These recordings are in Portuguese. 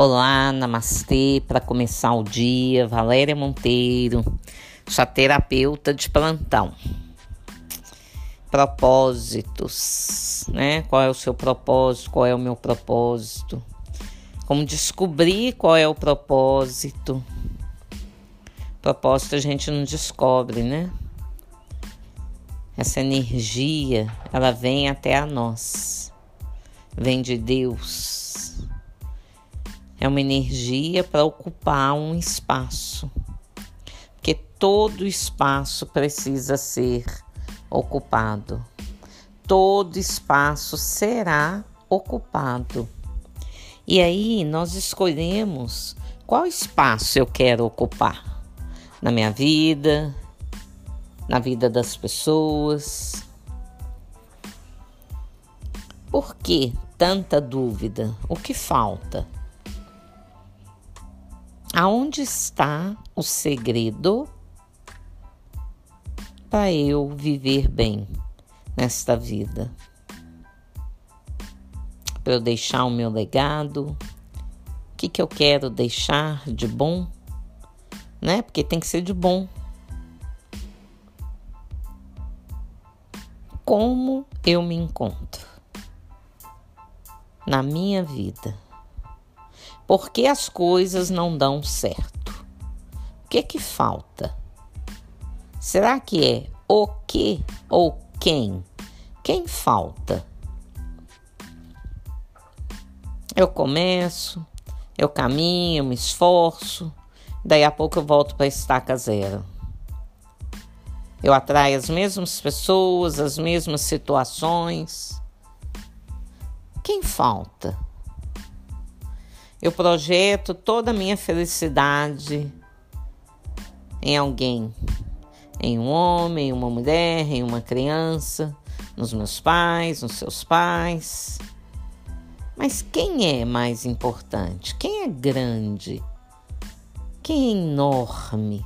Olá, namastê, para começar o dia, Valéria Monteiro, sua terapeuta de plantão. Propósitos, né? Qual é o seu propósito? Qual é o meu propósito? Como descobrir qual é o propósito? Propósito a gente não descobre, né? Essa energia, ela vem até a nós, vem de Deus é uma energia para ocupar um espaço, porque todo espaço precisa ser ocupado, todo espaço será ocupado. E aí nós escolhemos qual espaço eu quero ocupar na minha vida, na vida das pessoas. Por que tanta dúvida? O que falta? Aonde está o segredo para eu viver bem nesta vida? Para eu deixar o meu legado? O que, que eu quero deixar de bom? Né? Porque tem que ser de bom. Como eu me encontro na minha vida? Por que as coisas não dão certo? O que é que falta? Será que é o que ou quem? Quem falta? Eu começo, eu caminho, me esforço, daí a pouco eu volto para a estaca zero. Eu atraio as mesmas pessoas, as mesmas situações. Quem falta? Eu projeto toda a minha felicidade em alguém, em um homem, em uma mulher, em uma criança, nos meus pais, nos seus pais. Mas quem é mais importante? Quem é grande? Quem é enorme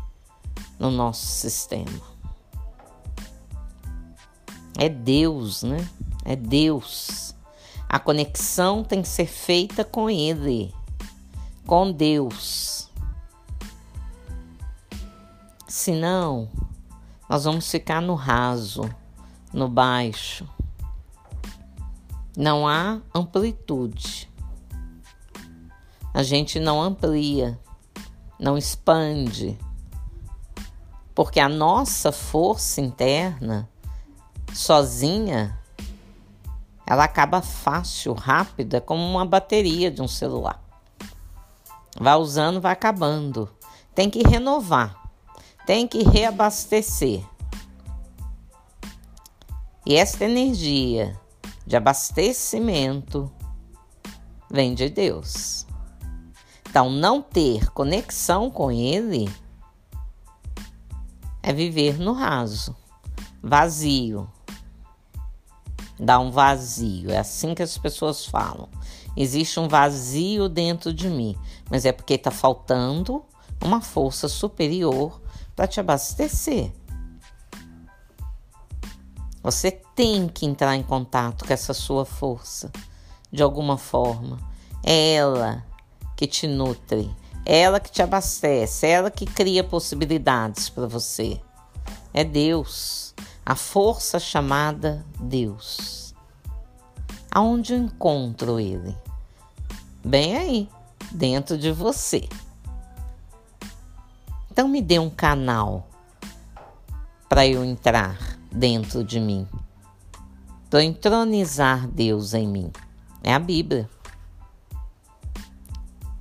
no nosso sistema? É Deus, né? É Deus. A conexão tem que ser feita com Ele com Deus. Senão, nós vamos ficar no raso, no baixo. Não há amplitude. A gente não amplia, não expande. Porque a nossa força interna, sozinha, ela acaba fácil, rápida, como uma bateria de um celular. Vai usando, vai acabando. Tem que renovar, tem que reabastecer. E esta energia de abastecimento vem de Deus. Então, não ter conexão com Ele é viver no raso, vazio. Dá um vazio, é assim que as pessoas falam. Existe um vazio dentro de mim, mas é porque está faltando uma força superior para te abastecer. Você tem que entrar em contato com essa sua força de alguma forma. É ela que te nutre, é ela que te abastece, é ela que cria possibilidades para você. É Deus, a força chamada Deus. Aonde eu encontro ele? Bem aí, dentro de você. Então me dê um canal para eu entrar dentro de mim, para entronizar Deus em mim. É a Bíblia.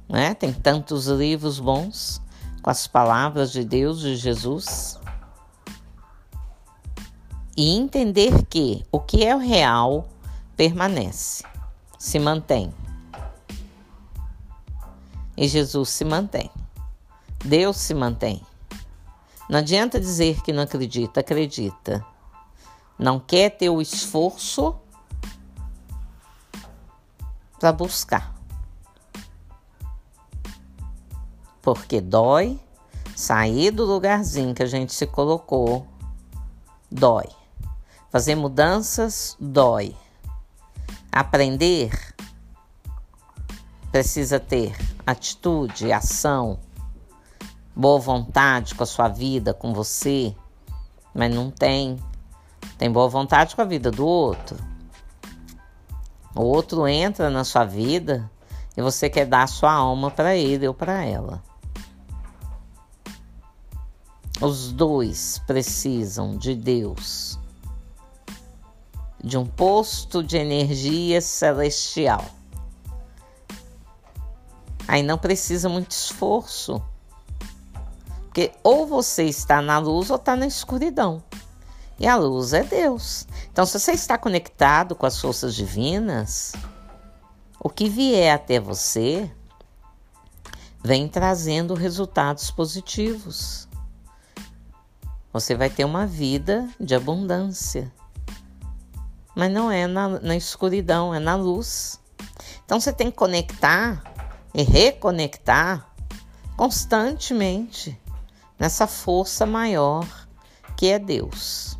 Né? Tem tantos livros bons com as palavras de Deus, de Jesus. E entender que o que é o real permanece, se mantém. E Jesus se mantém. Deus se mantém. Não adianta dizer que não acredita, acredita. Não quer ter o esforço para buscar. Porque dói sair do lugarzinho que a gente se colocou. Dói. Fazer mudanças dói. Aprender precisa ter atitude, ação, boa vontade com a sua vida, com você, mas não tem. Tem boa vontade com a vida do outro. O outro entra na sua vida e você quer dar sua alma para ele ou para ela. Os dois precisam de Deus, de um posto de energia celestial. Aí não precisa muito esforço. Porque ou você está na luz ou está na escuridão. E a luz é Deus. Então, se você está conectado com as forças divinas, o que vier até você vem trazendo resultados positivos. Você vai ter uma vida de abundância. Mas não é na, na escuridão, é na luz. Então você tem que conectar e reconectar constantemente nessa força maior que é Deus.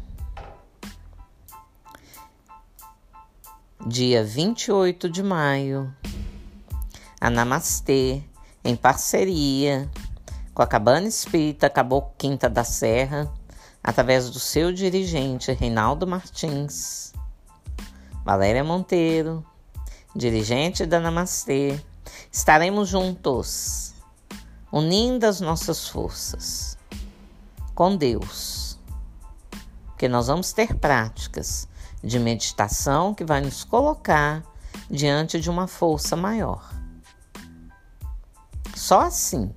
Dia 28 de maio, a Namastê, em parceria com a Cabana Espírita Caboclo Quinta da Serra, através do seu dirigente Reinaldo Martins, Valéria Monteiro, dirigente da Namastê, estaremos juntos unindo as nossas forças com Deus, porque nós vamos ter práticas de meditação que vai nos colocar diante de uma força maior. Só assim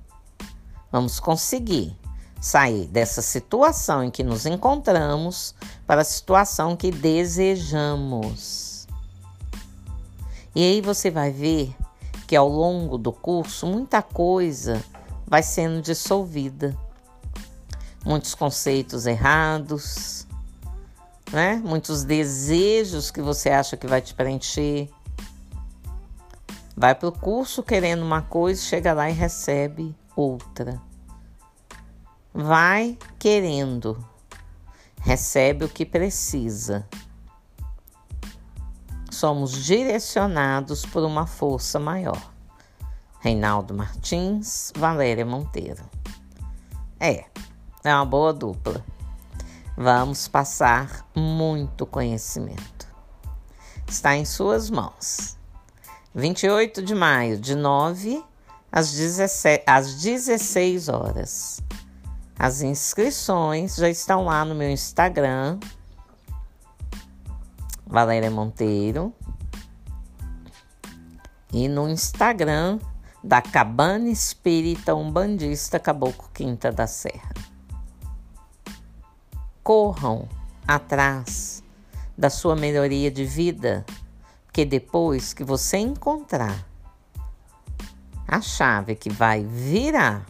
vamos conseguir sair dessa situação em que nos encontramos para a situação que desejamos. E aí você vai ver que ao longo do curso muita coisa vai sendo dissolvida. Muitos conceitos errados, né? muitos desejos que você acha que vai te preencher. Vai para o curso querendo uma coisa, chega lá e recebe outra. Vai querendo, recebe o que precisa. Somos direcionados por uma força maior. Reinaldo Martins, Valéria Monteiro. É, é uma boa dupla. Vamos passar muito conhecimento. Está em suas mãos. 28 de maio, de 9 às 17, às 16 horas. As inscrições já estão lá no meu Instagram, Valéria Monteiro, e no Instagram da Cabana Espírita Umbandista Caboclo Quinta da Serra. Corram atrás da sua melhoria de vida, porque depois que você encontrar a chave que vai virar,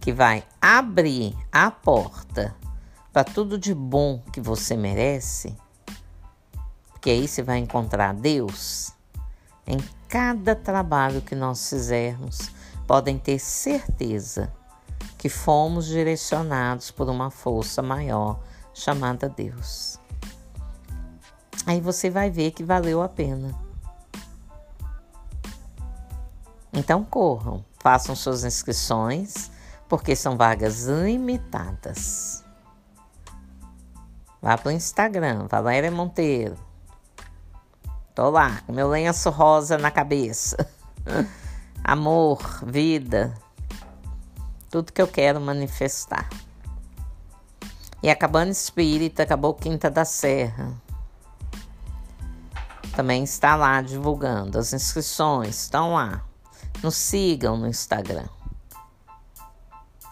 que vai abrir a porta para tudo de bom que você merece, porque aí você vai encontrar Deus em cada trabalho que nós fizermos, podem ter certeza que fomos direcionados por uma força maior chamada Deus. Aí você vai ver que valeu a pena. Então corram, façam suas inscrições, porque são vagas limitadas. Vá para o Instagram, Valéria Monteiro. Tô lá, com meu lenço rosa na cabeça. Amor, vida, tudo que eu quero manifestar. E a Cabana Espírita acabou Quinta da Serra. Também está lá divulgando. As inscrições estão lá. Nos sigam no Instagram.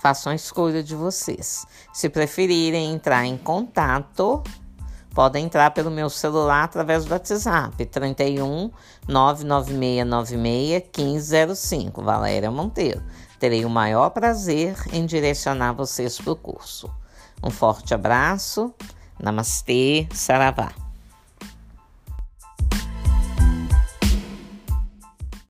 Façam escolha de vocês. Se preferirem entrar em contato, Podem entrar pelo meu celular através do WhatsApp 31 99696 1505. Valéria Monteiro. Terei o maior prazer em direcionar vocês para o curso. Um forte abraço. Namastê, Saravá.